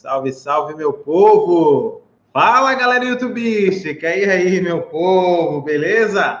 Salve, salve, meu povo! Fala, galera youtubística! E aí, meu povo, beleza?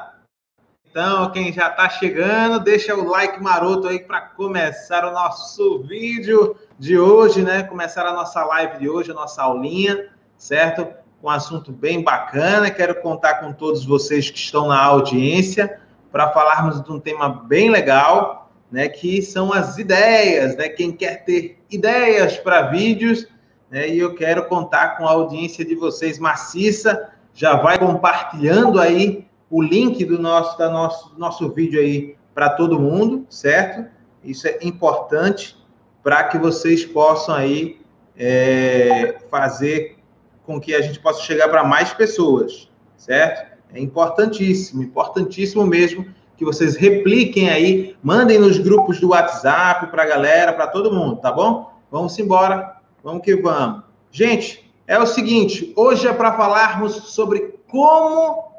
Então, quem já está chegando, deixa o like maroto aí para começar o nosso vídeo de hoje, né? Começar a nossa live de hoje, a nossa aulinha, certo? Um assunto bem bacana. Quero contar com todos vocês que estão na audiência para falarmos de um tema bem legal, né? Que são as ideias, né? Quem quer ter ideias para vídeos, né? E eu quero contar com a audiência de vocês maciça. Já vai compartilhando aí o link do nosso, da nosso, nosso vídeo aí para todo mundo, certo? Isso é importante para que vocês possam aí é, fazer com que a gente possa chegar para mais pessoas, certo? É importantíssimo, importantíssimo mesmo que vocês repliquem aí, mandem nos grupos do WhatsApp para a galera, para todo mundo, tá bom? Vamos embora, vamos que vamos. Gente, é o seguinte, hoje é para falarmos sobre como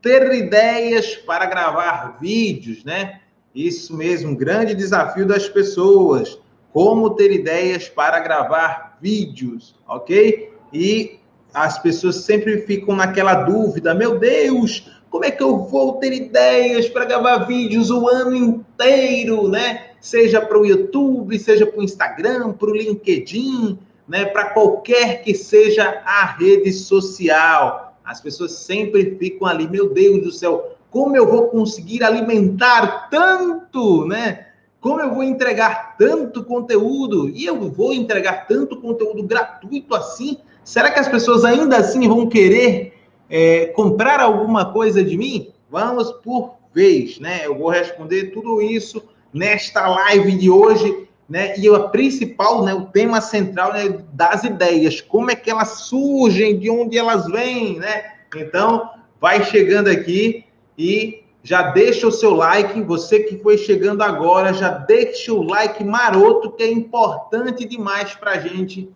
ter ideias para gravar vídeos, né? Isso mesmo, um grande desafio das pessoas. Como ter ideias para gravar vídeos, ok? E as pessoas sempre ficam naquela dúvida: meu Deus, como é que eu vou ter ideias para gravar vídeos o ano inteiro, né? Seja para o YouTube, seja para o Instagram, para o LinkedIn, né? Para qualquer que seja a rede social. As pessoas sempre ficam ali, meu Deus do céu, como eu vou conseguir alimentar tanto, né? Como eu vou entregar tanto conteúdo? E eu vou entregar tanto conteúdo gratuito assim? Será que as pessoas ainda assim vão querer é, comprar alguma coisa de mim? Vamos por vez, né? Eu vou responder tudo isso nesta live de hoje, né? E a principal, né? O tema central né, das ideias, como é que elas surgem, de onde elas vêm, né? Então, vai chegando aqui e já deixa o seu like. Você que foi chegando agora, já deixa o like maroto, que é importante demais para a gente.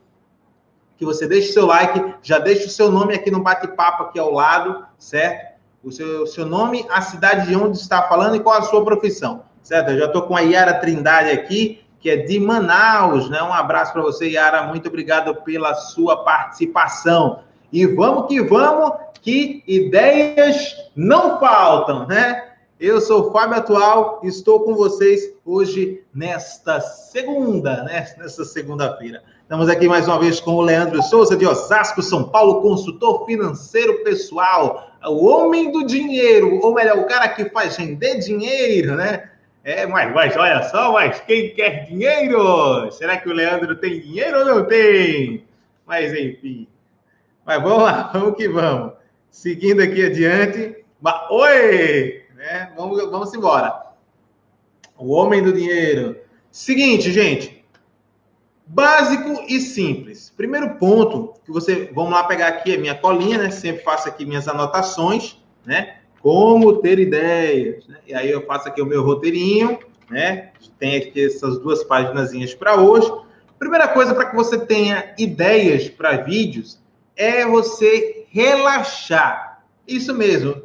Que você deixe o seu like, já deixa o seu nome aqui no bate-papo aqui ao lado, certo? O seu, seu nome, a cidade de onde está falando e qual a sua profissão, certo? Eu já estou com a Yara Trindade aqui, que é de Manaus, né? Um abraço para você, Yara. Muito obrigado pela sua participação. E vamos que vamos, que ideias não faltam, né? Eu sou o Fábio Atual, estou com vocês hoje nesta segunda, né? Nesta segunda-feira. Estamos aqui mais uma vez com o Leandro Souza, de Osasco, São Paulo, consultor financeiro pessoal, o homem do dinheiro, ou melhor, o cara que faz render dinheiro, né? É, mas, mas olha só, mas quem quer dinheiro? Será que o Leandro tem dinheiro ou não tem? Mas enfim. Mas vamos lá, vamos que vamos. Seguindo aqui adiante. Mas, oi! Né? Vamos, vamos embora. O homem do dinheiro. Seguinte, gente. Básico e simples. Primeiro ponto que você. Vamos lá pegar aqui a minha colinha, né? Sempre faço aqui minhas anotações, né? Como ter ideias. Né? E aí eu faço aqui o meu roteirinho, né? Tem aqui essas duas páginas para hoje. Primeira coisa para que você tenha ideias para vídeos é você relaxar. Isso mesmo.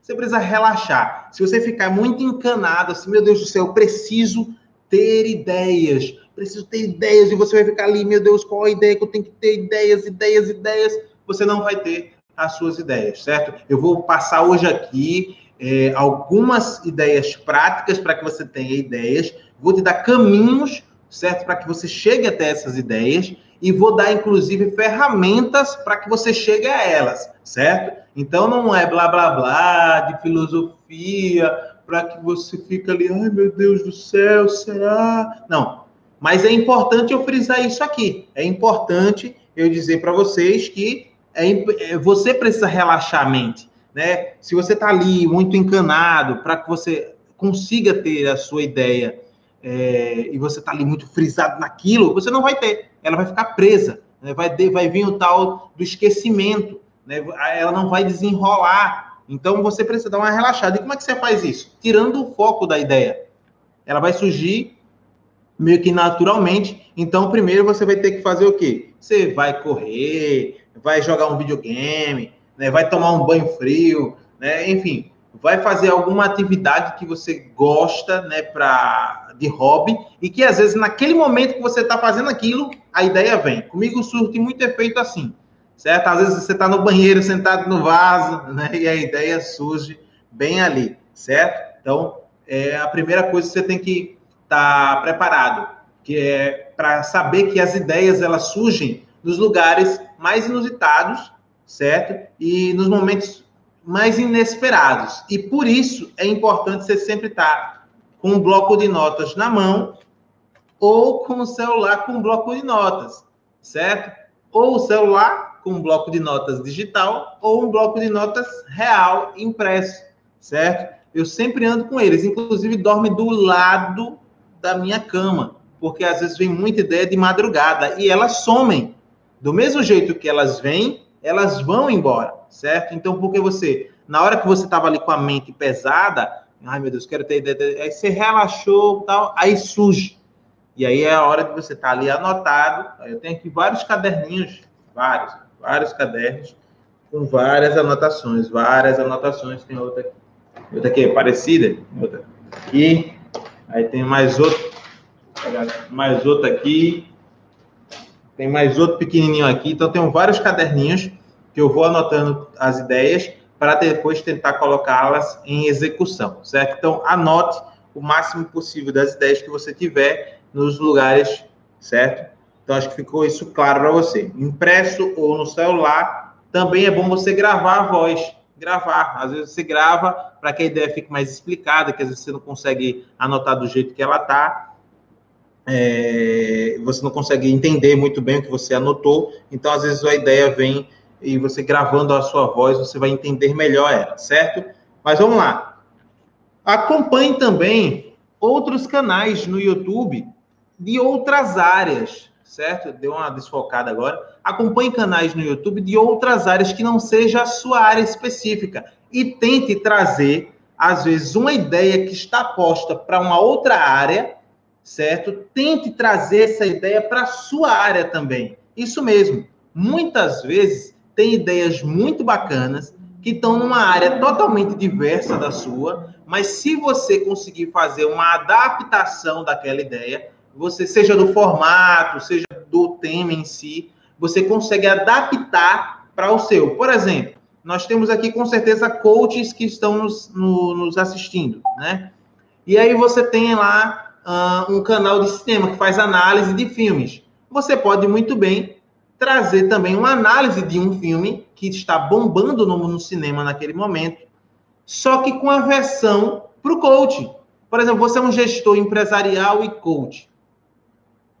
Você precisa relaxar. Se você ficar muito encanado, assim, meu Deus do céu, eu preciso ter ideias. Preciso ter ideias. E você vai ficar ali, meu Deus, qual a ideia que eu tenho que ter? Ideias, ideias, ideias. Você não vai ter as suas ideias, certo? Eu vou passar hoje aqui é, algumas ideias práticas para que você tenha ideias. Vou te dar caminhos, certo? Para que você chegue até essas ideias e vou dar, inclusive, ferramentas para que você chegue a elas, certo? Então, não é blá, blá, blá de filosofia para que você fique ali, ai, meu Deus do céu, será? Não. Mas é importante eu frisar isso aqui. É importante eu dizer para vocês que é, é, você precisa relaxar a mente, né? Se você está ali muito encanado para que você consiga ter a sua ideia é, e você está ali muito frisado naquilo, você não vai ter. Ela vai ficar presa. Né? Vai, ter, vai vir o tal do esquecimento. Né? Ela não vai desenrolar. Então você precisa dar uma relaxada. E como é que você faz isso? Tirando o foco da ideia. Ela vai surgir meio que naturalmente. Então, primeiro você vai ter que fazer o quê? Você vai correr, vai jogar um videogame, né? vai tomar um banho frio, né? enfim, vai fazer alguma atividade que você gosta, né, para de hobby e que às vezes naquele momento que você está fazendo aquilo, a ideia vem. Comigo surte muito efeito assim, certo? Às vezes você está no banheiro sentado no vaso, né, e a ideia surge bem ali, certo? Então, é a primeira coisa que você tem que estar tá preparado, que é para saber que as ideias elas surgem nos lugares mais inusitados, certo? E nos momentos mais inesperados. E por isso é importante você sempre estar com um bloco de notas na mão ou com o celular com um bloco de notas, certo? Ou o celular com um bloco de notas digital ou um bloco de notas real impresso, certo? Eu sempre ando com eles, inclusive dorme do lado da minha cama, porque às vezes vem muita ideia de madrugada e elas somem. Do mesmo jeito que elas vêm, elas vão embora, certo? Então, porque você, na hora que você estava ali com a mente pesada, ai meu Deus, quero ter aí você relaxou, tal, aí surge. E aí é a hora que você está ali anotado. Eu tenho aqui vários caderninhos, vários, vários cadernos, com várias anotações, várias anotações. Tem outra aqui, outra aqui parecida, outra aqui, aí tem mais outro, mais outra aqui, tem mais outro pequenininho aqui. Então, tenho vários caderninhos que eu vou anotando as ideias para depois tentar colocá-las em execução, certo? Então, anote o máximo possível das ideias que você tiver nos lugares, certo? Então, acho que ficou isso claro para você. Impresso ou no celular, também é bom você gravar a voz. Gravar. Às vezes você grava para que a ideia fique mais explicada, que às vezes você não consegue anotar do jeito que ela está é, você não consegue entender muito bem o que você anotou, então às vezes a ideia vem e você gravando a sua voz, você vai entender melhor ela, certo? Mas vamos lá. Acompanhe também outros canais no YouTube de outras áreas, certo? Deu uma desfocada agora. Acompanhe canais no YouTube de outras áreas que não seja a sua área específica e tente trazer, às vezes, uma ideia que está posta para uma outra área certo? Tente trazer essa ideia para a sua área também. Isso mesmo. Muitas vezes tem ideias muito bacanas que estão numa área totalmente diversa da sua, mas se você conseguir fazer uma adaptação daquela ideia, você seja do formato, seja do tema em si, você consegue adaptar para o seu. Por exemplo, nós temos aqui com certeza coaches que estão nos, no, nos assistindo, né? E aí você tem lá uh, um canal de cinema que faz análise de filmes. Você pode muito bem trazer também uma análise de um filme que está bombando no, no cinema naquele momento, só que com a versão para o coach. Por exemplo, você é um gestor empresarial e coach,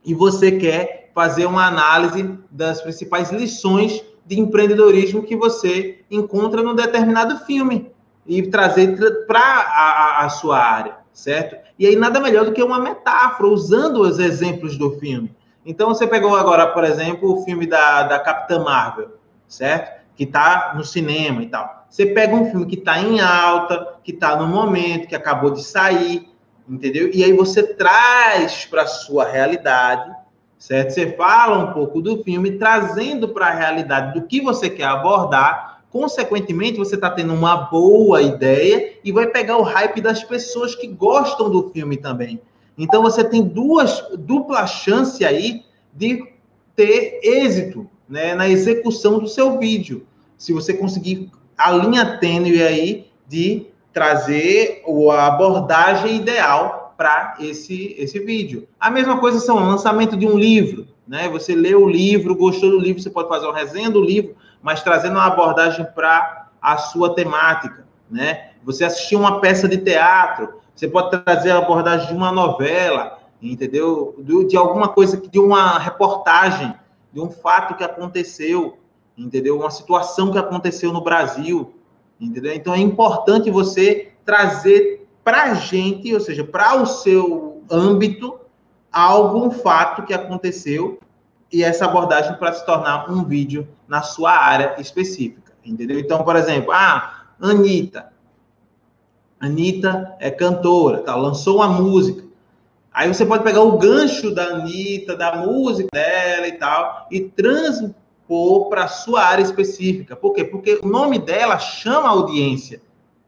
e você quer fazer uma análise das principais lições de empreendedorismo que você encontra num determinado filme e trazer para a, a, sua área, certo? E aí nada melhor do que uma metáfora, usando os exemplos do filme. Então você pegou agora, por exemplo, o filme da, da Capitã Marvel, certo? Que está no cinema e tal. Você pega um filme que está em alta, que está no momento, que acabou de sair, entendeu? E aí você traz para sua realidade, certo? Você fala um pouco do filme, trazendo para a realidade do que você quer abordar Consequentemente, você está tendo uma boa ideia e vai pegar o hype das pessoas que gostam do filme também. Então, você tem duas dupla chance aí de ter êxito né, na execução do seu vídeo. Se você conseguir a linha tênue aí de trazer a abordagem ideal para esse, esse vídeo. A mesma coisa são o lançamento de um livro, né? Você lê o livro, gostou do livro, você pode fazer uma resenha do livro, mas trazendo uma abordagem para a sua temática, né? Você assistir uma peça de teatro, você pode trazer a abordagem de uma novela, entendeu? De, alguma coisa, de uma reportagem, de um fato que aconteceu, entendeu? Uma situação que aconteceu no Brasil, entendeu? Então é importante você trazer para a gente, ou seja, para o seu âmbito, algo, um fato que aconteceu e essa abordagem para se tornar um vídeo na sua área específica, entendeu? Então, por exemplo, ah, Anitta. Anitta é cantora, tá? lançou uma música. Aí você pode pegar o gancho da Anitta, da música dela e tal, e transpor para sua área específica. Por quê? Porque o nome dela chama a audiência,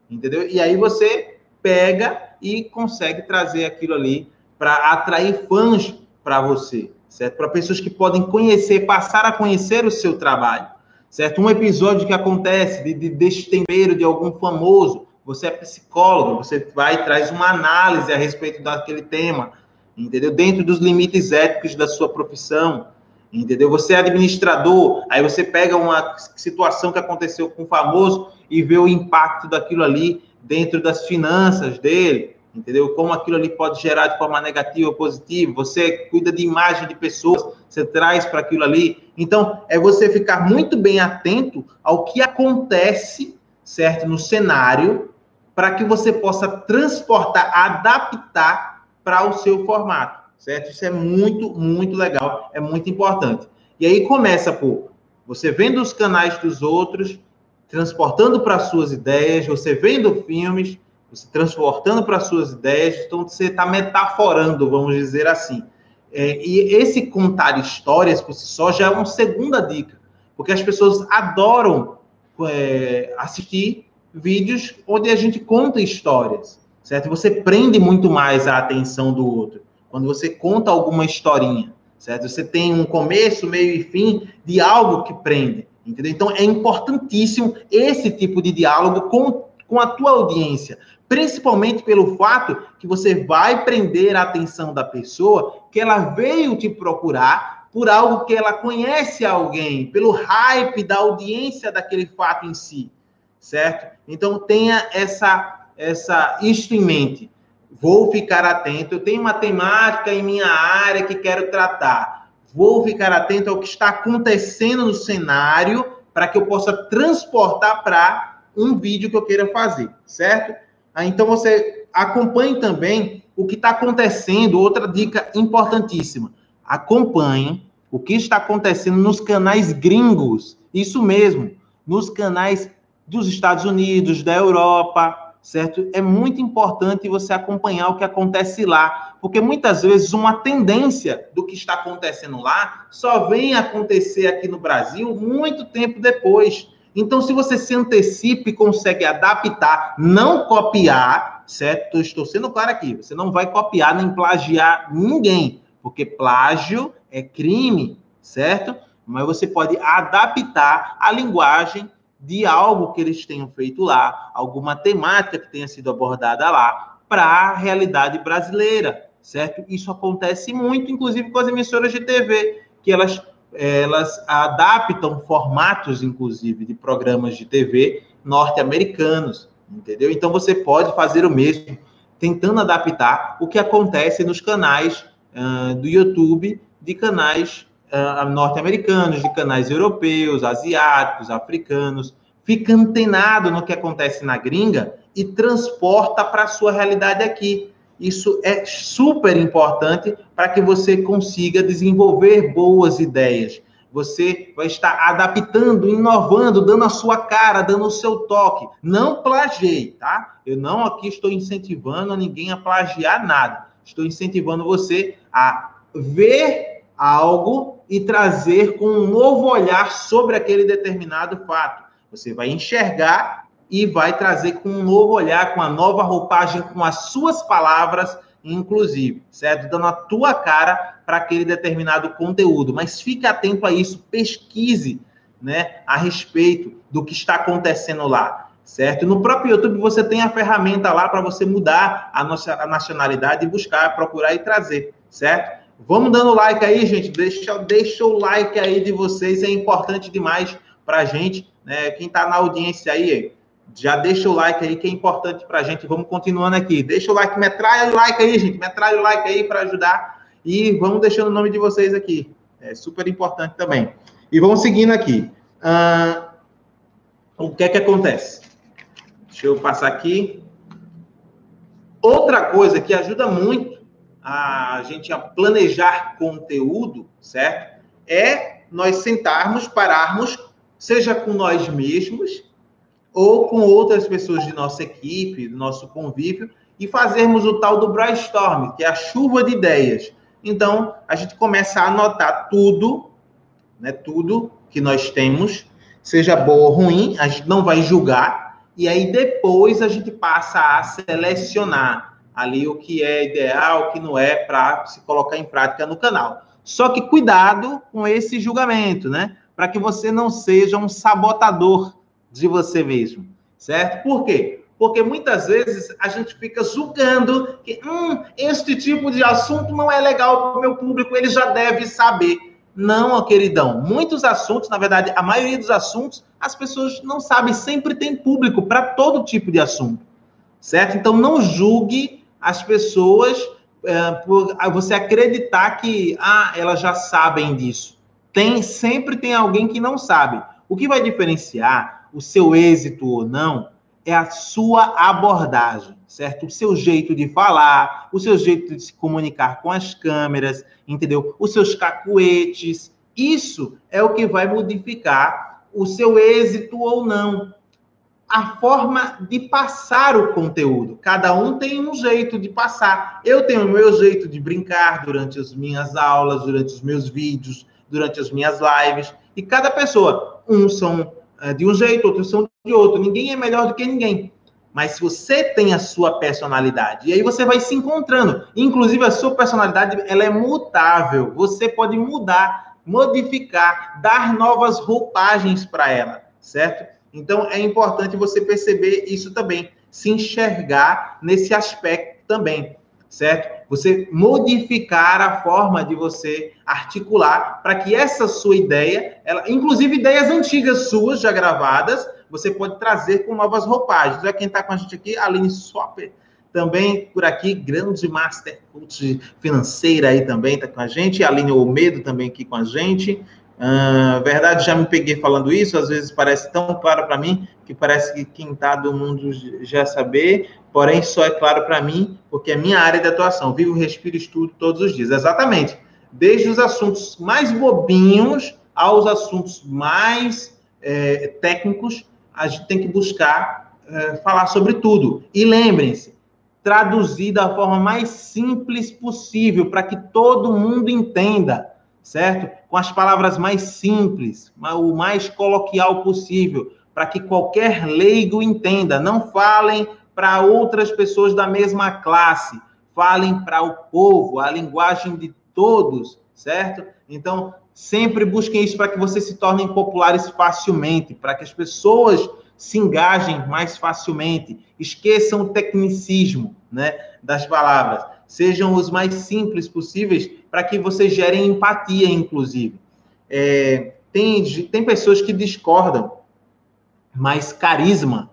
entendeu? E aí você pega e consegue trazer aquilo ali para atrair fãs para você, certo? Para pessoas que podem conhecer, passar a conhecer o seu trabalho, certo? Um episódio que acontece de, de destempero de algum famoso, você é psicólogo, você vai e traz uma análise a respeito daquele tema, entendeu? Dentro dos limites éticos da sua profissão, entendeu? Você é administrador, aí você pega uma situação que aconteceu com o famoso e vê o impacto daquilo ali dentro das finanças dele, entendeu? Como aquilo ali pode gerar de forma negativa ou positiva. Você cuida de imagem de pessoas, você traz para aquilo ali. Então, é você ficar muito bem atento ao que acontece, certo, no cenário, para que você possa transportar, adaptar para o seu formato, certo? Isso é muito, muito legal, é muito importante. E aí começa por você vendo os canais dos outros, transportando para suas ideias, você vendo filmes, você transportando para suas ideias, então você está metaforando, vamos dizer assim. É, e esse contar histórias por si só já é uma segunda dica, porque as pessoas adoram é, assistir vídeos onde a gente conta histórias, certo? Você prende muito mais a atenção do outro quando você conta alguma historinha, certo? Você tem um começo, meio e fim de algo que prende. Entendeu? Então é importantíssimo esse tipo de diálogo com, com a tua audiência, principalmente pelo fato que você vai prender a atenção da pessoa que ela veio te procurar por algo que ela conhece alguém, pelo hype da audiência daquele fato em si, certo? Então tenha essa essa isto em mente. Vou ficar atento, eu tenho uma temática em minha área que quero tratar Vou ficar atento ao que está acontecendo no cenário para que eu possa transportar para um vídeo que eu queira fazer, certo? Ah, então você acompanhe também o que está acontecendo. Outra dica importantíssima: acompanhe o que está acontecendo nos canais gringos. Isso mesmo, nos canais dos Estados Unidos, da Europa, certo? É muito importante você acompanhar o que acontece lá, porque muitas vezes uma tendência do que está acontecendo lá só vem acontecer aqui no Brasil muito tempo depois. Então, se você se antecipa e consegue adaptar, não copiar, certo? Estou sendo claro aqui, você não vai copiar nem plagiar ninguém, porque plágio é crime, certo? Mas você pode adaptar a linguagem de algo que eles tenham feito lá, alguma temática que tenha sido abordada lá, para a realidade brasileira, certo? Isso acontece muito, inclusive com as emissoras de TV, que elas, elas adaptam formatos, inclusive, de programas de TV norte-americanos, entendeu? Então você pode fazer o mesmo, tentando adaptar o que acontece nos canais uh, do YouTube de canais uh, norte-americanos, de canais europeus, asiáticos, africanos, fica antenado no que acontece na gringa e transporta para a sua realidade aqui. Isso é super importante para que você consiga desenvolver boas ideias. Você vai estar adaptando, inovando, dando a sua cara, dando o seu toque. Não plagiei, tá? Eu não aqui estou incentivando ninguém a plagiar nada. Estou incentivando você a ver algo e trazer com um novo olhar sobre aquele determinado fato. Você vai enxergar e vai trazer com um novo olhar, com a nova roupagem, com as suas palavras, inclusive, certo? Dando a tua cara para aquele determinado conteúdo. Mas fique atento a isso, pesquise, né, a respeito do que está acontecendo lá, certo? No próprio YouTube você tem a ferramenta lá para você mudar a nossa a nacionalidade e buscar, procurar e trazer, certo? Vamos dando like aí, gente. Deixa, deixa o like aí de vocês, é importante demais para a gente. Né? Quem está na audiência aí, já deixa o like aí, que é importante para a gente. Vamos continuando aqui. Deixa o like, metralha o like aí, gente. Metralha o like aí para ajudar. E vamos deixando o nome de vocês aqui. É super importante também. E vamos seguindo aqui. Uh, o que é que acontece? Deixa eu passar aqui. Outra coisa que ajuda muito a gente a planejar conteúdo, certo? É nós sentarmos, pararmos, seja com nós mesmos ou com outras pessoas de nossa equipe, do nosso convívio, e fazermos o tal do brainstorm, que é a chuva de ideias. Então, a gente começa a anotar tudo, né, tudo que nós temos, seja bom ou ruim, a gente não vai julgar, e aí depois a gente passa a selecionar ali o que é ideal, o que não é para se colocar em prática no canal. Só que cuidado com esse julgamento, né? Para que você não seja um sabotador de você mesmo, certo? Por quê? Porque muitas vezes a gente fica julgando que hum, este tipo de assunto não é legal para o meu público, ele já deve saber. Não, queridão. Muitos assuntos, na verdade, a maioria dos assuntos, as pessoas não sabem, sempre tem público para todo tipo de assunto, certo? Então não julgue as pessoas é, por você acreditar que ah, elas já sabem disso. Tem sempre tem alguém que não sabe. O que vai diferenciar o seu êxito ou não é a sua abordagem, certo? O seu jeito de falar, o seu jeito de se comunicar com as câmeras, entendeu? Os seus cacuetes. Isso é o que vai modificar o seu êxito ou não. A forma de passar o conteúdo. Cada um tem um jeito de passar. Eu tenho o meu jeito de brincar durante as minhas aulas, durante os meus vídeos, durante as minhas lives. E cada pessoa, uns são de um jeito, outros são de outro. Ninguém é melhor do que ninguém. Mas se você tem a sua personalidade, e aí você vai se encontrando. Inclusive, a sua personalidade ela é mutável. Você pode mudar, modificar, dar novas roupagens para ela, certo? Então, é importante você perceber isso também. Se enxergar nesse aspecto também certo? Você modificar a forma de você articular para que essa sua ideia, ela, inclusive ideias antigas suas já gravadas, você pode trazer com novas roupagens. É quem está com a gente aqui, Aline Swapper, também por aqui, grande master coach financeira aí também está com a gente, Aline Olmedo também aqui com a gente. Uh, verdade, já me peguei falando isso, às vezes parece tão claro para mim que parece que quem está do mundo já saber, porém só é claro para mim porque é minha área de atuação. Vivo, respiro, estudo todos os dias. Exatamente. Desde os assuntos mais bobinhos aos assuntos mais é, técnicos, a gente tem que buscar é, falar sobre tudo. E lembrem-se, traduzir da forma mais simples possível para que todo mundo entenda certo? Com as palavras mais simples, o mais coloquial possível, para que qualquer leigo entenda. Não falem para outras pessoas da mesma classe, falem para o povo, a linguagem de todos, certo? Então, sempre busquem isso para que vocês se tornem populares facilmente, para que as pessoas se engajem mais facilmente, esqueçam o tecnicismo, né, das palavras sejam os mais simples possíveis para que vocês gerem empatia, inclusive. É, tem, tem pessoas que discordam, mas carisma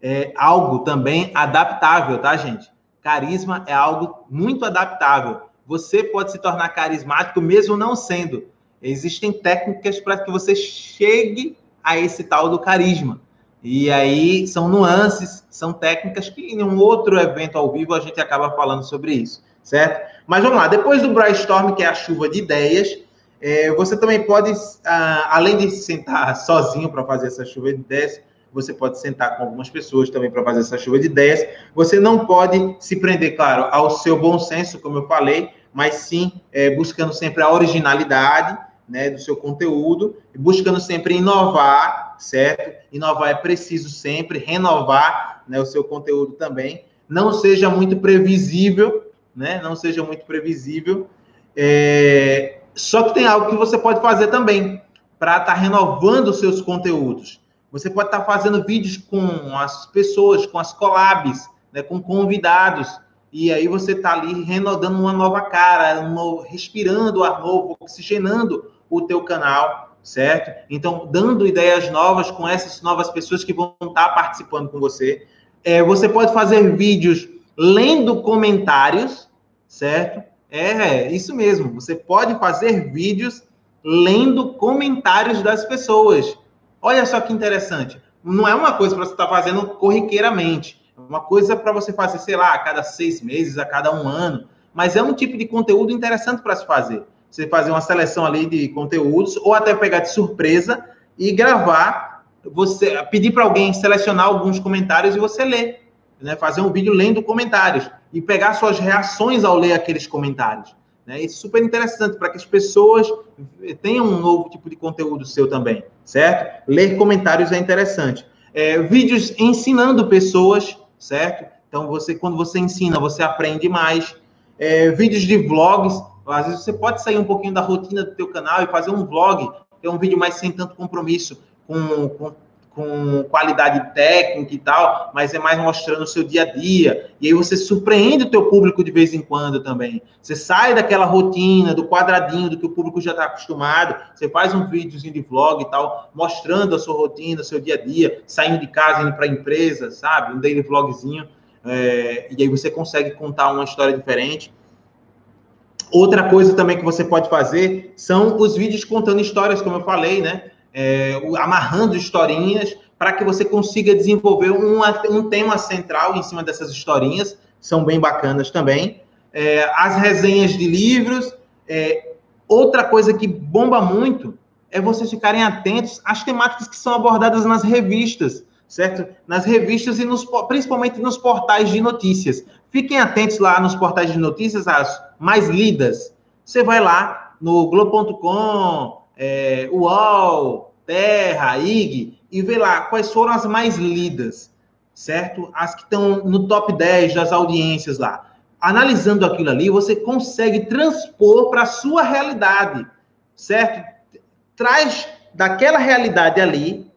é algo também adaptável, tá, gente? Carisma é algo muito adaptável. Você pode se tornar carismático mesmo não sendo. Existem técnicas para que você chegue a esse tal do carisma. E aí são nuances, são técnicas que em um outro evento ao vivo a gente acaba falando sobre isso, certo? Mas vamos lá, depois do brainstorm, que é a chuva de ideias, é, você também pode, ah, além de sentar sozinho para fazer essa chuva de ideias, você pode sentar com algumas pessoas também para fazer essa chuva de ideias. Você não pode se prender, claro, ao seu bom senso, como eu falei, mas sim é, buscando sempre a originalidade né, do seu conteúdo, buscando sempre inovar, certo? Inovar é preciso sempre, renovar né, o seu conteúdo também. Não seja muito previsível, né? Não seja muito previsível. É... Só que tem algo que você pode fazer também para estar tá renovando os seus conteúdos. Você pode estar tá fazendo vídeos com as pessoas, com as collabs, né, com convidados, e aí você está ali renovando uma nova cara, um novo, respirando ar novo, oxigenando o teu canal, certo? Então, dando ideias novas com essas novas pessoas que vão estar participando com você. É, você pode fazer vídeos lendo comentários, certo? É, isso mesmo. Você pode fazer vídeos lendo comentários das pessoas. Olha só que interessante. Não é uma coisa para você estar fazendo corriqueiramente. É uma coisa para você fazer, sei lá, a cada seis meses, a cada um ano. Mas é um tipo de conteúdo interessante para se fazer você fazer uma seleção ali de conteúdos, ou até pegar de surpresa e gravar, você pedir para alguém selecionar alguns comentários e você ler, né? Fazer um vídeo lendo comentários e pegar suas reações ao ler aqueles comentários. Né? Isso é super interessante para que as pessoas tenham um novo tipo de conteúdo seu também, certo? Ler comentários é interessante. É, vídeos ensinando pessoas, certo? Então, você, quando você ensina, você aprende mais. É, vídeos de vlogs, às vezes você pode sair um pouquinho da rotina do teu canal e fazer um vlog, ter um vídeo mais sem tanto compromisso com, com com qualidade técnica e tal, mas é mais mostrando o seu dia a dia. E aí você surpreende o teu público de vez em quando também. Você sai daquela rotina, do quadradinho, do que o público já está acostumado. Você faz um videozinho de vlog e tal, mostrando a sua rotina, o seu dia a dia, saindo de casa, indo para a empresa, sabe? Um daily vlogzinho. É, e aí você consegue contar uma história diferente. Outra coisa também que você pode fazer são os vídeos contando histórias, como eu falei, né? é, amarrando historinhas para que você consiga desenvolver um, um tema central em cima dessas historinhas, são bem bacanas também. É, as resenhas de livros. É, outra coisa que bomba muito é vocês ficarem atentos às temáticas que são abordadas nas revistas, certo? Nas revistas e nos, principalmente nos portais de notícias. Fiquem atentos lá nos portais de notícias, as mais lidas. Você vai lá no Globo.com, é, UOL, Terra, IG, e vê lá quais foram as mais lidas, certo? As que estão no top 10 das audiências lá. Analisando aquilo ali, você consegue transpor para a sua realidade, certo? Traz daquela realidade ali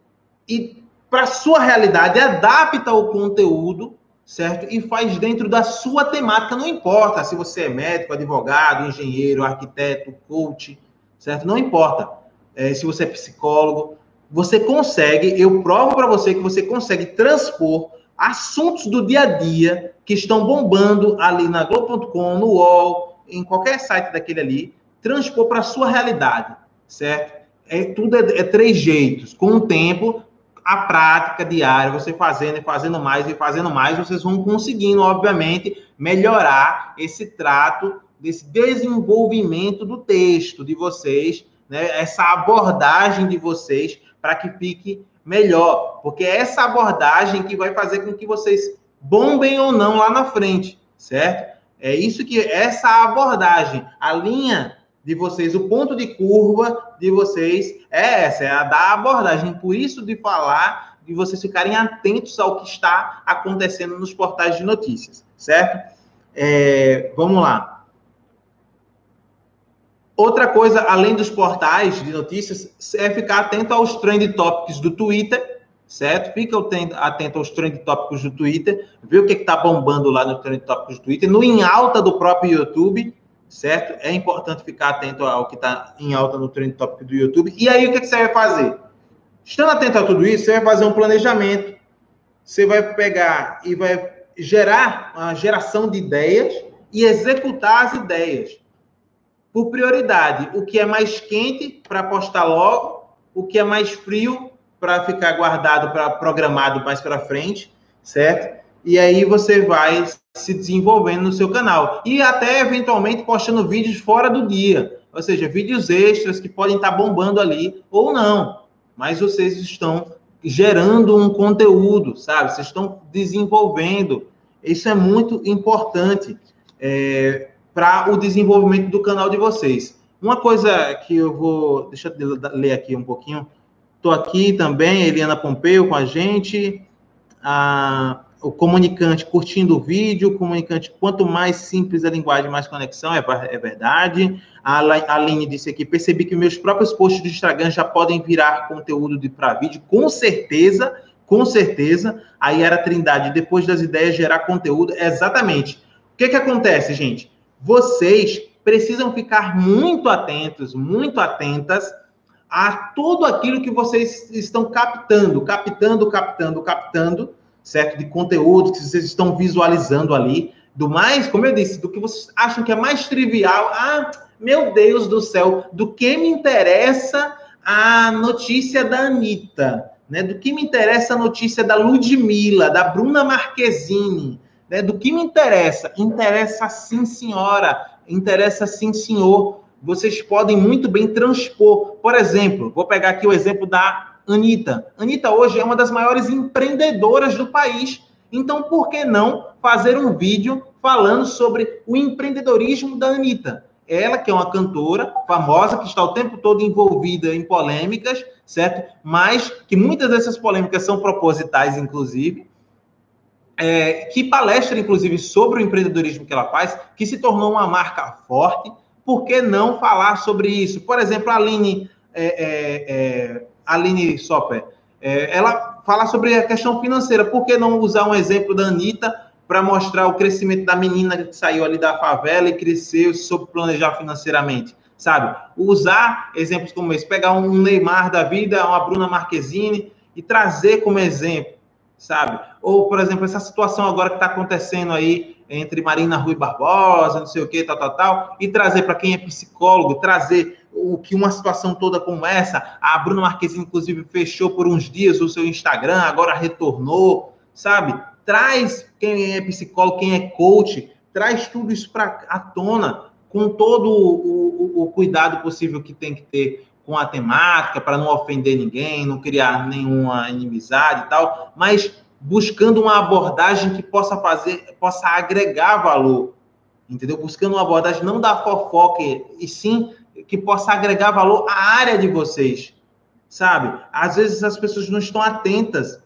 e para a sua realidade adapta o conteúdo, certo? E faz dentro da sua temática, não importa se você é médico, advogado, engenheiro, arquiteto, coach, certo? Não importa é, se você é psicólogo, você consegue, eu provo para você que você consegue transpor assuntos do dia a dia que estão bombando ali na Globo.com, no UOL, em qualquer site daquele ali, transpor para a sua realidade, certo? É, tudo é, é três jeitos. Com o tempo, a prática diária, você fazendo e fazendo mais e fazendo mais, vocês vão conseguindo, obviamente, melhorar esse trato desse desenvolvimento do texto de vocês, né? essa abordagem de vocês para que fique melhor, porque é essa abordagem que vai fazer com que vocês bombem ou não lá na frente, certo? É isso que essa abordagem, a linha de vocês, o ponto de curva de vocês é essa, é a da abordagem. Por isso de falar de vocês ficarem atentos ao que está acontecendo nos portais de notícias, certo? É, vamos lá. Outra coisa, além dos portais de notícias, é ficar atento aos trend topics do Twitter, certo? Fica atento aos trend topics do Twitter, ver o que está bombando lá no trend topics do Twitter, no em alta do próprio YouTube, certo? É importante ficar atento ao que está em alta no trend topic do YouTube. E aí, o que, que você vai fazer? Estando atento a tudo isso, você vai fazer um planejamento, você vai pegar e vai gerar uma geração de ideias e executar as ideias por prioridade. O que é mais quente para postar logo, o que é mais frio para ficar guardado para programado mais para frente, certo? E aí você vai se desenvolvendo no seu canal e até eventualmente postando vídeos fora do dia, ou seja, vídeos extras que podem estar bombando ali ou não, mas vocês estão gerando um conteúdo, sabe? Vocês estão desenvolvendo. Isso é muito importante. É, para o desenvolvimento do canal de vocês. Uma coisa que eu vou. Deixa eu ler aqui um pouquinho. Estou aqui também, Eliana Pompeu com a gente. A, o comunicante curtindo o vídeo, o comunicante, quanto mais simples a linguagem, mais conexão, é, é verdade. A Aline disse aqui, percebi que meus próprios posts do Instagram já podem virar conteúdo para vídeo, com certeza, com certeza. Aí era Trindade, depois das ideias, gerar conteúdo, exatamente. O que que acontece, gente? vocês precisam ficar muito atentos, muito atentas a tudo aquilo que vocês estão captando, captando, captando, captando, certo? De conteúdo que vocês estão visualizando ali, do mais, como eu disse, do que vocês acham que é mais trivial. Ah, meu Deus do céu, do que me interessa a notícia da Anitta, né? Do que me interessa a notícia da Ludmilla, da Bruna Marquezine, né? Do que me interessa? Interessa sim, senhora. Interessa sim, senhor. Vocês podem muito bem transpor. Por exemplo, vou pegar aqui o exemplo da Anitta. Anitta hoje é uma das maiores empreendedoras do país. Então, por que não fazer um vídeo falando sobre o empreendedorismo da Anitta? ela que é uma cantora famosa, que está o tempo todo envolvida em polêmicas, certo? Mas que muitas dessas polêmicas são propositais, inclusive, é, que palestra, inclusive, sobre o empreendedorismo que ela faz, que se tornou uma marca forte. Por que não falar sobre isso? Por exemplo, a Aline, é, é, é Aline Soper, é, ela fala sobre a questão financeira. Por que não usar um exemplo da Anitta para mostrar o crescimento da menina que saiu ali da favela e cresceu soube planejar financeiramente? Sabe? Usar exemplos como esse, pegar um Neymar da vida, uma Bruna Marquezine e trazer como exemplo, sabe? Ou, por exemplo, essa situação agora que está acontecendo aí entre Marina Rui Barbosa, não sei o que, tal, tal, tal, e trazer para quem é psicólogo, trazer o que uma situação toda como essa, a Bruna Marquezine, inclusive, fechou por uns dias o seu Instagram, agora retornou, sabe? Traz quem é psicólogo, quem é coach, traz tudo isso para a tona, com todo o, o, o cuidado possível que tem que ter com a temática, para não ofender ninguém, não criar nenhuma inimizade e tal, mas buscando uma abordagem que possa fazer, possa agregar valor, entendeu? Buscando uma abordagem não da fofoca, e sim que possa agregar valor à área de vocês, sabe? Às vezes as pessoas não estão atentas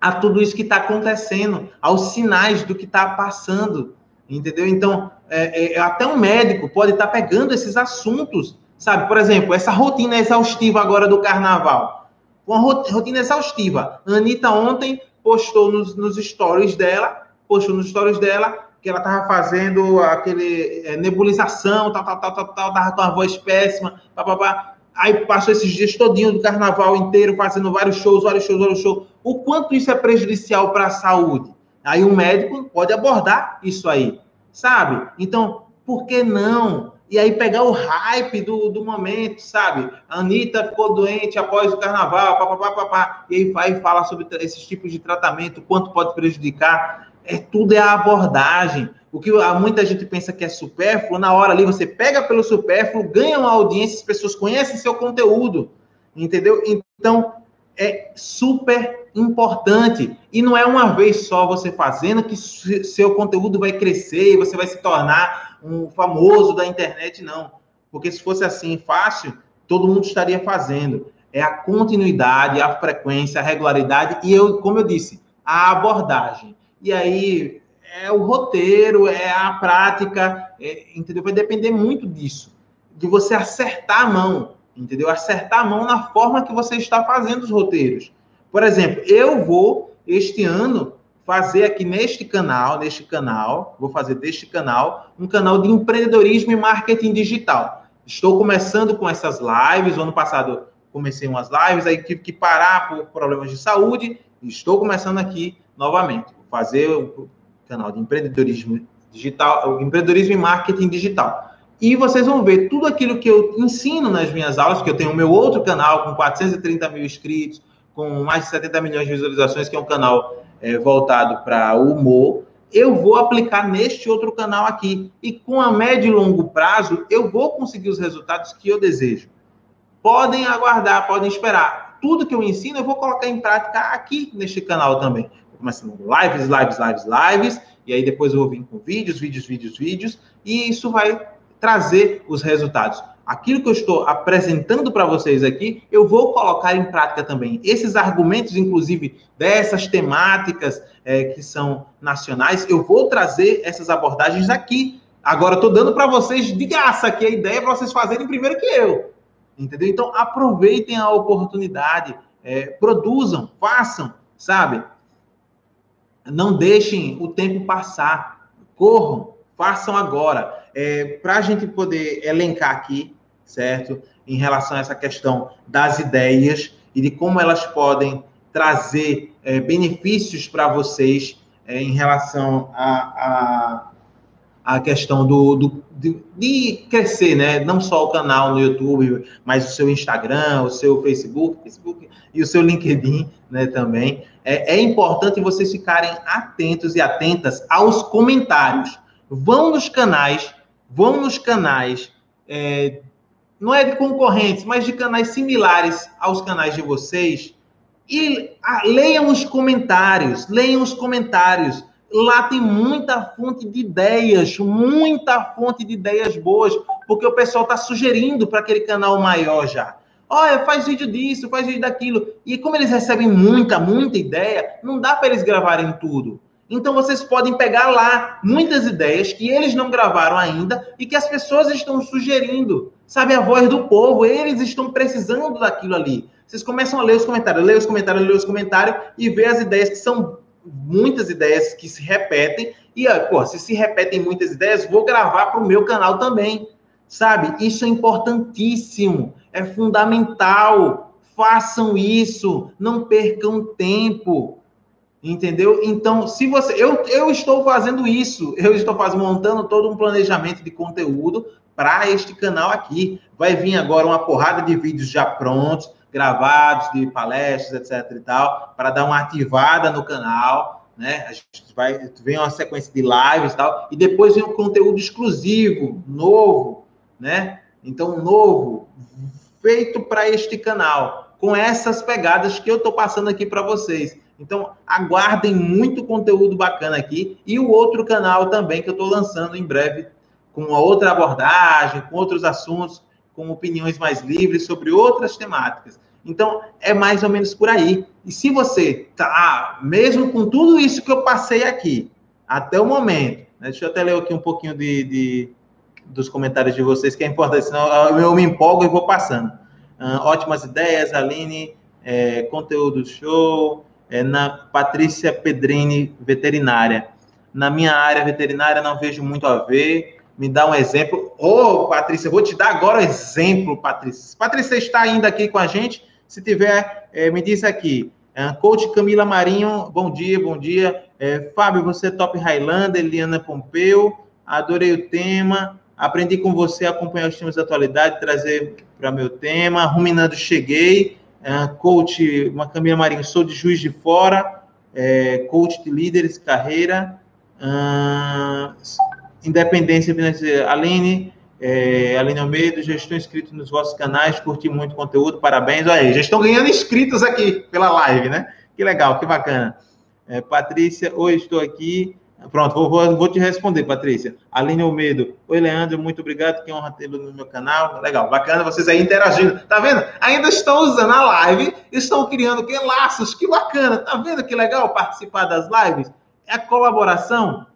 a tudo isso que está acontecendo, aos sinais do que está passando, entendeu? Então, é, é, até um médico pode estar tá pegando esses assuntos, sabe? Por exemplo, essa rotina exaustiva agora do carnaval. Uma rotina exaustiva. A Anitta ontem postou nos, nos stories dela, postou nos stories dela que ela tava fazendo aquele é, nebulização, tal, tal, tal, tal, tal, tava com uma voz péssima, papapá. Aí passou esses dias todinho do carnaval inteiro fazendo vários shows, vários shows, vários shows. O quanto isso é prejudicial para a saúde? Aí um médico pode abordar isso aí, sabe? Então, por que não? E aí pegar o hype do, do momento, sabe? A Anitta ficou doente após o carnaval, papapá, papá, e aí vai e fala sobre esses tipos de tratamento, quanto pode prejudicar é tudo é a abordagem. O que muita gente pensa que é supérfluo, na hora ali você pega pelo supérfluo, ganha uma audiência, as pessoas conhecem seu conteúdo, entendeu? Então é super importante e não é uma vez só você fazendo que seu conteúdo vai crescer e você vai se tornar um famoso da internet, não. Porque se fosse assim fácil, todo mundo estaria fazendo. É a continuidade, a frequência, a regularidade e eu, como eu disse, a abordagem. E aí é o roteiro, é a prática, é, entendeu? Vai depender muito disso, de você acertar a mão, entendeu? Acertar a mão na forma que você está fazendo os roteiros. Por exemplo, eu vou este ano fazer aqui neste canal, neste canal, vou fazer deste canal um canal de empreendedorismo e marketing digital. Estou começando com essas lives. O ano passado comecei umas lives, aí tive que parar por problemas de saúde. Estou começando aqui novamente fazer o canal de empreendedorismo digital, empreendedorismo e marketing digital. E vocês vão ver tudo aquilo que eu ensino nas minhas aulas, que eu tenho o meu outro canal com 430 mil inscritos, com mais de 70 milhões de visualizações, que é um canal é, voltado para humor. Eu vou aplicar neste outro canal aqui. E com a médio e longo prazo, eu vou conseguir os resultados que eu desejo. Podem aguardar, podem esperar. Tudo que eu ensino, eu vou colocar em prática aqui neste canal também começando lives, lives, lives, lives, e aí depois eu vou vir com vídeos, vídeos, vídeos, vídeos, e isso vai trazer os resultados. Aquilo que eu estou apresentando para vocês aqui, eu vou colocar em prática também. Esses argumentos, inclusive, dessas temáticas é, que são nacionais, eu vou trazer essas abordagens aqui. Agora, estou dando para vocês de graça aqui a ideia para vocês fazerem primeiro que eu. Entendeu? Então, aproveitem a oportunidade, é, produzam, façam, sabe? Não deixem o tempo passar. Corram, façam agora. É, Para a gente poder elencar aqui, certo? Em relação a essa questão das ideias e de como elas podem trazer é, benefícios para vocês é, em relação a, a, a questão do, do de, de, crescer, né? Não só o canal no YouTube, mas o seu Instagram, o seu Facebook, Facebook e o seu LinkedIn, né? Também é, é importante vocês ficarem atentos e atentas aos comentários. Vão nos canais, vão nos canais, é, não é de concorrentes, mas de canais similares aos canais de vocês e a, leiam os comentários, leiam os comentários. Lá tem muita fonte de ideias, muita fonte de ideias boas, porque o pessoal está sugerindo para aquele canal maior já. Olha, faz vídeo disso, faz vídeo daquilo. E como eles recebem muita, muita ideia, não dá para eles gravarem tudo. Então vocês podem pegar lá muitas ideias que eles não gravaram ainda e que as pessoas estão sugerindo. Sabe, a voz do povo, eles estão precisando daquilo ali. Vocês começam a ler os comentários, ler os comentários, ler os comentários e ver as ideias que são muitas ideias que se repetem. E, pô, se se repetem muitas ideias, vou gravar para o meu canal também. Sabe? Isso é importantíssimo, é fundamental. Façam isso, não percam tempo. Entendeu? Então, se você. Eu, eu estou fazendo isso, eu estou fazendo, montando todo um planejamento de conteúdo para este canal aqui. Vai vir agora uma porrada de vídeos já prontos gravados de palestras, etc e tal, para dar uma ativada no canal, né? A gente vai vem uma sequência de lives e tal, e depois vem um conteúdo exclusivo, novo, né? Então, novo, feito para este canal, com essas pegadas que eu estou passando aqui para vocês. Então, aguardem muito conteúdo bacana aqui e o outro canal também que eu estou lançando em breve, com outra abordagem, com outros assuntos com opiniões mais livres sobre outras temáticas. Então, é mais ou menos por aí. E se você tá, mesmo com tudo isso que eu passei aqui, até o momento, né, deixa eu até ler aqui um pouquinho de, de dos comentários de vocês, que é importante, senão eu me empolgo e vou passando. Uh, ótimas ideias, Aline, é, conteúdo show, é, na Patrícia Pedrini, veterinária. Na minha área veterinária não vejo muito a ver, me dá um exemplo. Ô, oh, Patrícia, vou te dar agora um exemplo, Patrícia. Patrícia está ainda aqui com a gente. Se tiver, é, me diz aqui. É, coach Camila Marinho, bom dia, bom dia. É, Fábio, você é top Highlander, Eliana Pompeu, adorei o tema. Aprendi com você a acompanhar os temas da atualidade, trazer para meu tema. Ruminando, cheguei. É, coach uma Camila Marinho, sou de Juiz de Fora, é, coach de líderes, carreira. Uh, Independência financeira. Aline, é, Aline Almeida, já estou inscrito nos vossos canais, curti muito conteúdo, parabéns. Olha aí, já estão ganhando inscritos aqui pela live, né? Que legal, que bacana. É, Patrícia, oi, estou aqui. Pronto, vou, vou, vou, te responder, Patrícia. Aline Almeida, oi, Leandro, muito obrigado, que honra tê-lo no meu canal. Legal, bacana vocês aí interagindo. Tá vendo? Ainda estão usando a live, estão criando que laços, que bacana. Tá vendo que legal participar das lives? É a colaboração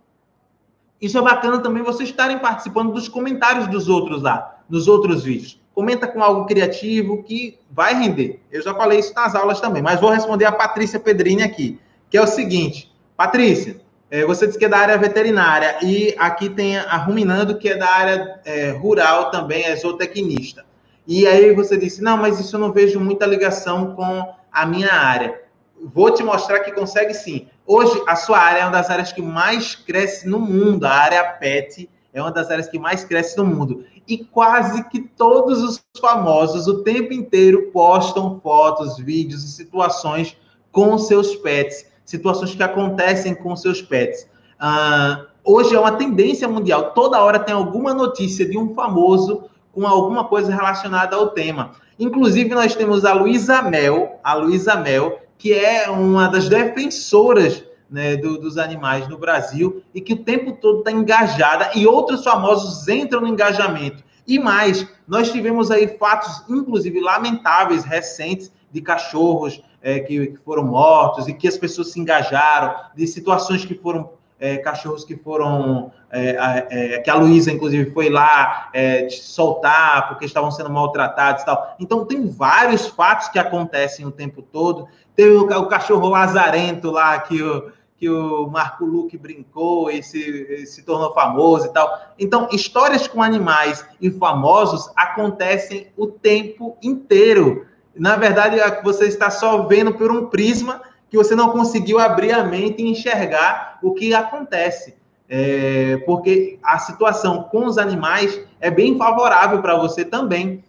isso é bacana também vocês estarem participando dos comentários dos outros lá, nos outros vídeos. Comenta com algo criativo que vai render. Eu já falei isso nas aulas também, mas vou responder a Patrícia Pedrini aqui, que é o seguinte: Patrícia, é, você disse que é da área veterinária e aqui tem a Ruminando, que é da área é, rural também, é zootecnista. E aí você disse: não, mas isso eu não vejo muita ligação com a minha área. Vou te mostrar que consegue sim. Hoje, a sua área é uma das áreas que mais cresce no mundo. A área PET é uma das áreas que mais cresce no mundo. E quase que todos os famosos, o tempo inteiro, postam fotos, vídeos e situações com seus pets. Situações que acontecem com seus pets. Uh, hoje é uma tendência mundial. Toda hora tem alguma notícia de um famoso com alguma coisa relacionada ao tema. Inclusive, nós temos a Luísa Mel, a Luísa Mel, que é uma das defensoras né, do, dos animais no Brasil e que o tempo todo está engajada e outros famosos entram no engajamento. E mais, nós tivemos aí fatos, inclusive lamentáveis, recentes, de cachorros é, que, que, foram mortos e que as pessoas se engajaram, de situações que foram é, cachorros que foram. É, é, que a Luísa, inclusive, foi lá é, soltar porque estavam sendo maltratados e tal. Então, tem vários fatos que acontecem o tempo todo. Tem o, o cachorro lazarento lá que o, que o Marco Luque brincou e se, se tornou famoso e tal. Então, histórias com animais e famosos acontecem o tempo inteiro. Na verdade, é você está só vendo por um prisma que você não conseguiu abrir a mente e enxergar o que acontece. É, porque a situação com os animais é bem favorável para você também.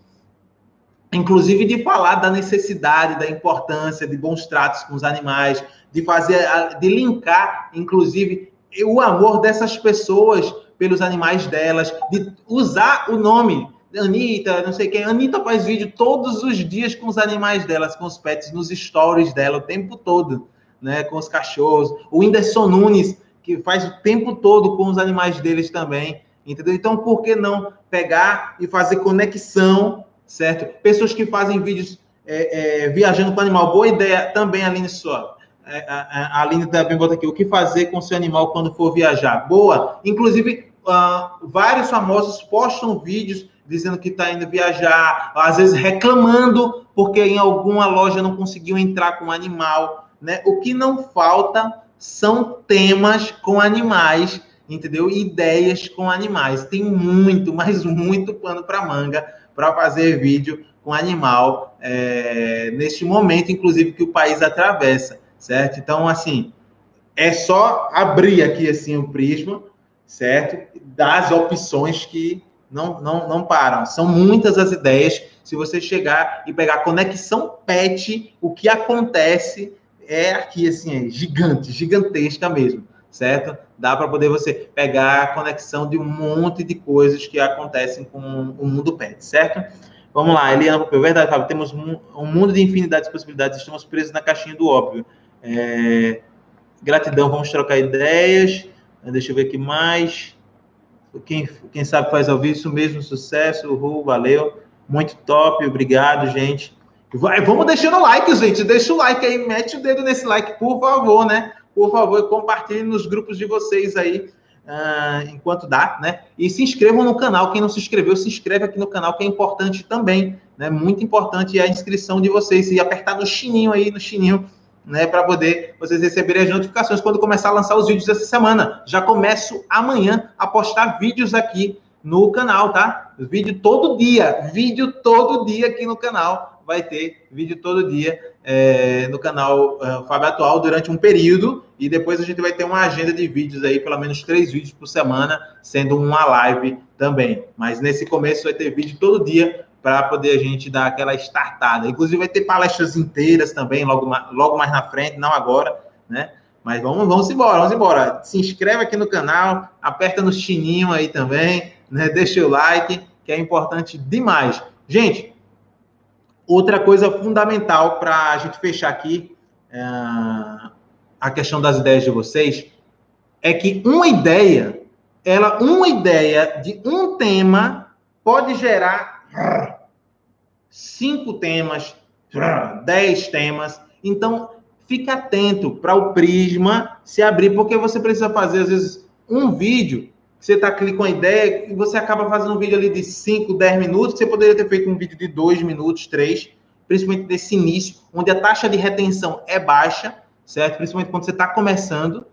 Inclusive de falar da necessidade, da importância de bons tratos com os animais, de fazer, de linkar, inclusive, o amor dessas pessoas pelos animais delas, de usar o nome Anitta, não sei quem. Anitta faz vídeo todos os dias com os animais delas, com os pets, nos stories dela o tempo todo, né? Com os cachorros. O Whindersson Nunes, que faz o tempo todo com os animais deles também, entendeu? Então, por que não pegar e fazer conexão, certo? Pessoas que fazem vídeos é, é, viajando com animal, boa ideia também, Aline só. É, a, Aline também bota aqui, o que fazer com seu animal quando for viajar? Boa! Inclusive, vários famosos postam vídeos dizendo que está indo viajar, às vezes reclamando porque em alguma loja não conseguiu entrar com o animal, né? O que não falta são temas com animais, entendeu? Ideias com animais. Tem muito, mas muito pano para manga para fazer vídeo com animal é, neste momento, inclusive que o país atravessa, certo? Então, assim, é só abrir aqui assim o prisma, certo? Das opções que não, não, não param. São muitas as ideias. Se você chegar e pegar conexão PET, o que acontece é aqui, assim, é gigante, gigantesca mesmo, certo? Dá para poder você pegar a conexão de um monte de coisas que acontecem com o mundo PET, certo? Vamos lá, Eliana Popeu, verdade, Fábio, temos um, mundo de infinidade de possibilidades, estamos presos na caixinha do óbvio. É... Gratidão, vamos trocar ideias. Deixa eu ver aqui mais. Quem, quem sabe faz ao vivo, isso mesmo, sucesso, Ru, valeu. Muito top, obrigado, gente. Vai, vamos deixando o like, gente. Deixa o like aí, mete o dedo nesse like, por favor, né? Por favor, compartilhe nos grupos de vocês aí, uh, enquanto dá, né? E se inscrevam no canal. Quem não se inscreveu, se inscreve aqui no canal, que é importante também, né? Muito importante a inscrição de vocês e apertar no chininho aí, no chininho né, para poder vocês receberem as notificações quando começar a lançar os vídeos dessa semana. Já começo amanhã a postar vídeos aqui no canal, tá? Vídeo todo dia, vídeo todo dia aqui no canal. Vai ter vídeo todo dia é, no canal uh, Fábio Atual durante um período e depois a gente vai ter uma agenda de vídeos aí, pelo menos três vídeos por semana, sendo uma live também. Mas nesse começo vai ter vídeo todo dia para poder a gente dar aquela startada. Inclusive vai ter palestras inteiras também, logo, logo mais na frente, não agora, né? Mas vamos, vamos embora, vamos embora. Se inscreve aqui no canal, aperta no sininho aí também, né? Deixa o like, que é importante demais. Gente, outra coisa fundamental para a gente fechar aqui é, a questão das ideias de vocês é que uma ideia, ela, uma ideia de um tema pode gerar cinco temas, dez temas. Então, fica atento para o prisma se abrir, porque você precisa fazer, às vezes, um vídeo. Você está ali com a ideia e você acaba fazendo um vídeo ali de 5, 10 minutos. Você poderia ter feito um vídeo de 2 minutos, 3, principalmente desse início, onde a taxa de retenção é baixa, certo? Principalmente quando você está começando.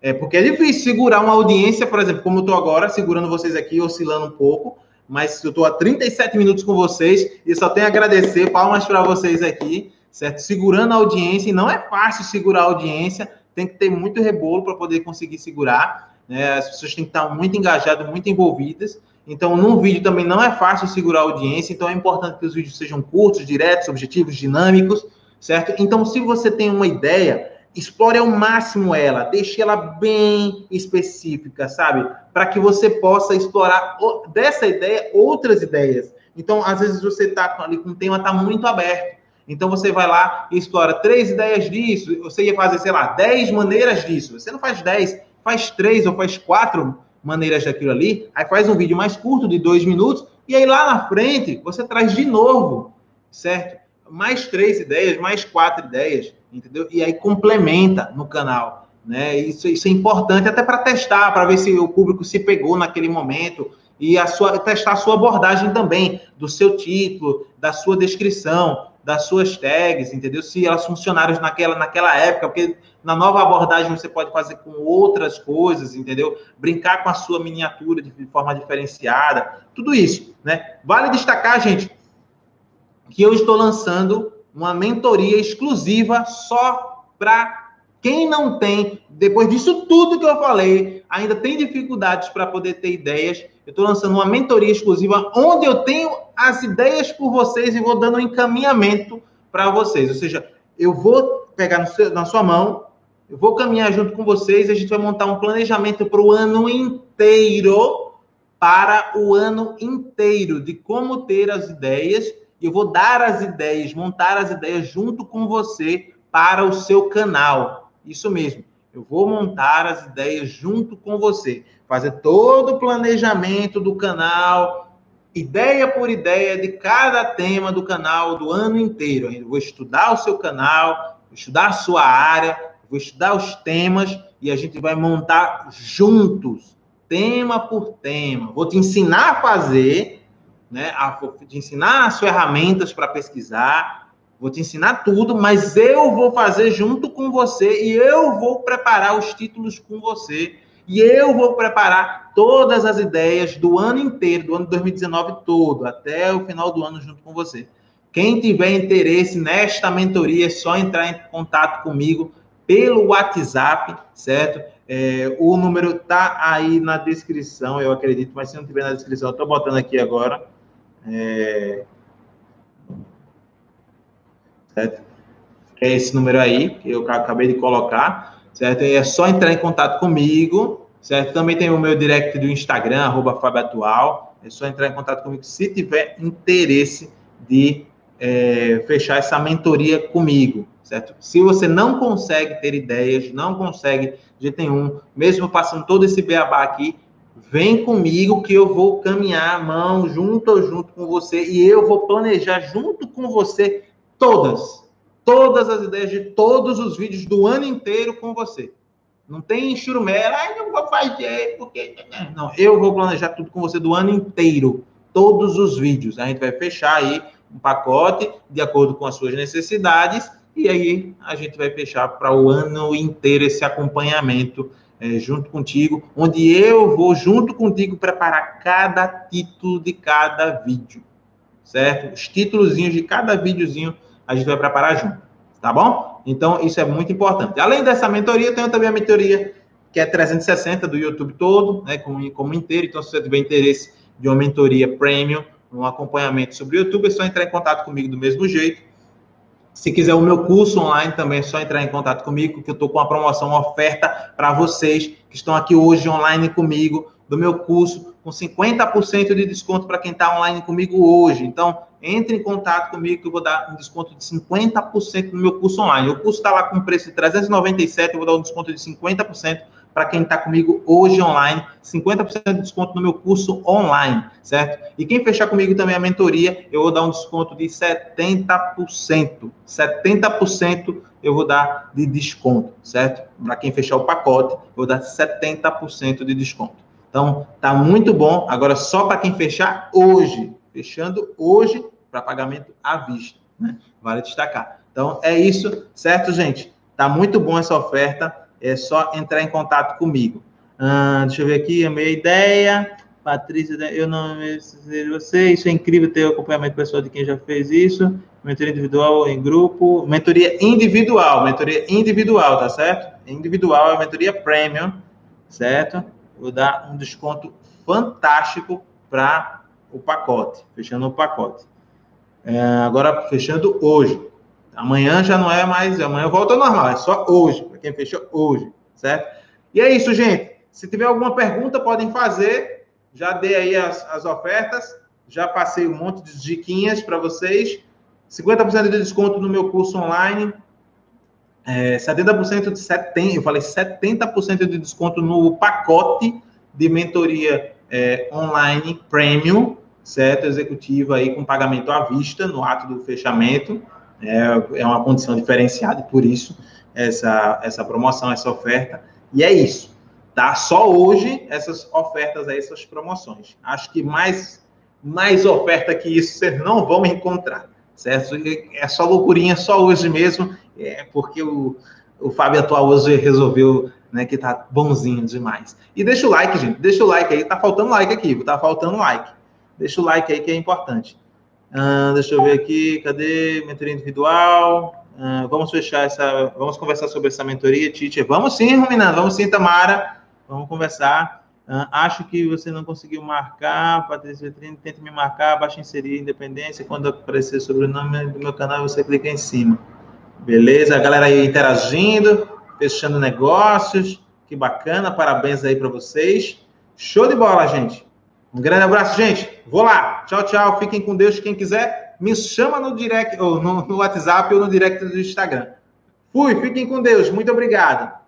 É, porque é difícil segurar uma audiência, por exemplo, como eu estou agora, segurando vocês aqui, oscilando um pouco mas eu estou há 37 minutos com vocês e só tenho a agradecer, palmas para vocês aqui, certo? Segurando a audiência, e não é fácil segurar a audiência, tem que ter muito rebolo para poder conseguir segurar, né? As pessoas têm que estar muito engajadas, muito envolvidas. Então, num vídeo também não é fácil segurar a audiência, então é importante que os vídeos sejam curtos, diretos, objetivos, dinâmicos, certo? Então, se você tem uma ideia, explore ao máximo ela, deixe ela bem específica, sabe? Para que você possa explorar dessa ideia outras ideias. Então, às vezes você está ali com um tema tá muito aberto. Então você vai lá e explora três ideias disso. Você ia fazer, sei lá, dez maneiras disso. Você não faz dez, faz três ou faz quatro maneiras daquilo ali. Aí faz um vídeo mais curto de dois minutos e aí lá na frente você traz de novo, certo? Mais três ideias, mais quatro ideias entendeu? E aí complementa no canal, né? Isso, isso é importante até para testar, para ver se o público se pegou naquele momento e a sua, testar a sua abordagem também, do seu título, da sua descrição, das suas tags, entendeu? Se elas funcionaram naquela, naquela época, porque na nova abordagem você pode fazer com outras coisas, entendeu? Brincar com a sua miniatura de forma diferenciada, tudo isso, né? Vale destacar, gente, que eu estou lançando uma mentoria exclusiva só para quem não tem, depois disso tudo que eu falei, ainda tem dificuldades para poder ter ideias. Eu estou lançando uma mentoria exclusiva onde eu tenho as ideias por vocês e vou dando um encaminhamento para vocês. Ou seja, eu vou pegar seu, na sua mão, eu vou caminhar junto com vocês e a gente vai montar um planejamento para o ano inteiro, para o ano inteiro, de como ter as ideias e eu vou dar as ideias, montar as ideias junto com você para o seu canal. Isso mesmo. Eu vou montar as ideias junto com você, fazer todo o planejamento do canal, ideia por ideia de cada tema do canal do ano inteiro. Eu vou estudar o seu canal, vou estudar a sua área, vou estudar os temas e a gente vai montar juntos, tema por tema. Vou te ensinar a fazer, né? Vou te ensinar as ferramentas para pesquisar, vou te ensinar tudo, mas eu vou fazer junto com você e eu vou preparar os títulos com você e eu vou preparar todas as ideias do ano inteiro, do ano 2019 todo, até o final do ano junto com você. Quem tiver interesse nesta mentoria, é só entrar em contato comigo pelo WhatsApp, certo? É, o número tá aí na descrição, eu acredito, mas se não tiver na descrição, eu tô botando aqui agora. É... Certo? É esse número aí que eu acabei de colocar, certo? E é só entrar em contato comigo, certo? Também tem o meu direct do Instagram, arroba Atual. É só entrar em contato comigo se tiver interesse de é, fechar essa mentoria comigo, certo? Se você não consegue ter ideias, não consegue de jeito nenhum, mesmo passando todo esse beabá aqui, vem comigo que eu vou caminhar a mão junto junto com você e eu vou planejar junto com você todas, todas as ideias de todos os vídeos do ano inteiro com você. Não tem churumera, ai, não vou fazer, porque. Não, eu vou planejar tudo com você do ano inteiro. Todos os vídeos. A gente vai fechar aí um pacote de acordo com as suas necessidades e aí a gente vai fechar para o ano inteiro esse acompanhamento é, junto contigo, onde eu vou junto contigo preparar cada título de cada vídeo, certo? Os títulozinhos de cada videozinho a gente vai preparar junto, tá bom? Então isso é muito importante. Além dessa mentoria, tenho também a mentoria que é 360 do YouTube todo, né, como, como inteiro. Então, se você tiver interesse de uma mentoria premium, um acompanhamento sobre o YouTube, é só entrar em contato comigo do mesmo jeito. Se quiser o meu curso online também é só entrar em contato comigo, que eu estou com uma promoção, uma oferta para vocês que estão aqui hoje online comigo, do meu curso, com 50% de desconto para quem está online comigo hoje. Então, entre em contato comigo que eu vou dar um desconto de 50% no meu curso online. O curso está lá com preço de 397, eu vou dar um desconto de 50% para quem está comigo hoje online, 50% de desconto no meu curso online, certo? E quem fechar comigo também a mentoria, eu vou dar um desconto de 70%. 70% eu vou dar de desconto, certo? Para quem fechar o pacote, eu vou dar 70% de desconto. Então, tá muito bom. Agora, só para quem fechar hoje, fechando hoje para pagamento à vista, né? Vale destacar. Então, é isso, certo, gente? Tá muito bom essa oferta é só entrar em contato comigo. Ah, deixa eu ver aqui, a minha ideia. Patrícia, eu não sei você. Isso é incrível ter o acompanhamento pessoal de quem já fez isso. Mentoria individual em grupo. Mentoria individual, mentoria individual, tá certo? Individual é mentoria premium, certo? Vou dar um desconto fantástico para o pacote, fechando o pacote. É, agora, fechando hoje. Amanhã já não é mais, amanhã volta ao normal, é só hoje quem fechou hoje, certo? E é isso, gente. Se tiver alguma pergunta, podem fazer. Já dei aí as, as ofertas, já passei um monte de diquinhas para vocês. 50% de desconto no meu curso online. É, 70% de 70%, eu falei 70% de desconto no pacote de mentoria é, online premium, certo? Executiva aí com pagamento à vista no ato do fechamento. É, é uma condição diferenciada, por isso essa, essa promoção, essa oferta. E é isso, tá? Só hoje essas ofertas, essas promoções. Acho que mais, mais oferta que isso vocês não vão encontrar, certo? É só loucurinha, só hoje mesmo, é porque o, o Fábio Atual hoje resolveu né, que tá bonzinho demais. E deixa o like, gente, deixa o like aí, tá faltando like aqui, tá faltando like. Deixa o like aí que é importante. Ah, deixa eu ver aqui, cadê mentoria individual? Uh, vamos fechar essa. Vamos conversar sobre essa mentoria, Tite. Vamos sim, Ruminando. Vamos sim, Tamara. Vamos conversar. Uh, acho que você não conseguiu marcar. Patrícia Vitrine, tente me marcar. Baixa inserir independência. Quando aparecer sobre o nome do meu canal, você clica em cima. Beleza? A galera aí interagindo, fechando negócios. Que bacana. Parabéns aí para vocês. Show de bola, gente. Um grande abraço, gente. Vou lá. Tchau, tchau. Fiquem com Deus. Quem quiser me chama no direct, ou no, no WhatsApp ou no direct do Instagram. Fui, fiquem com Deus. Muito obrigado.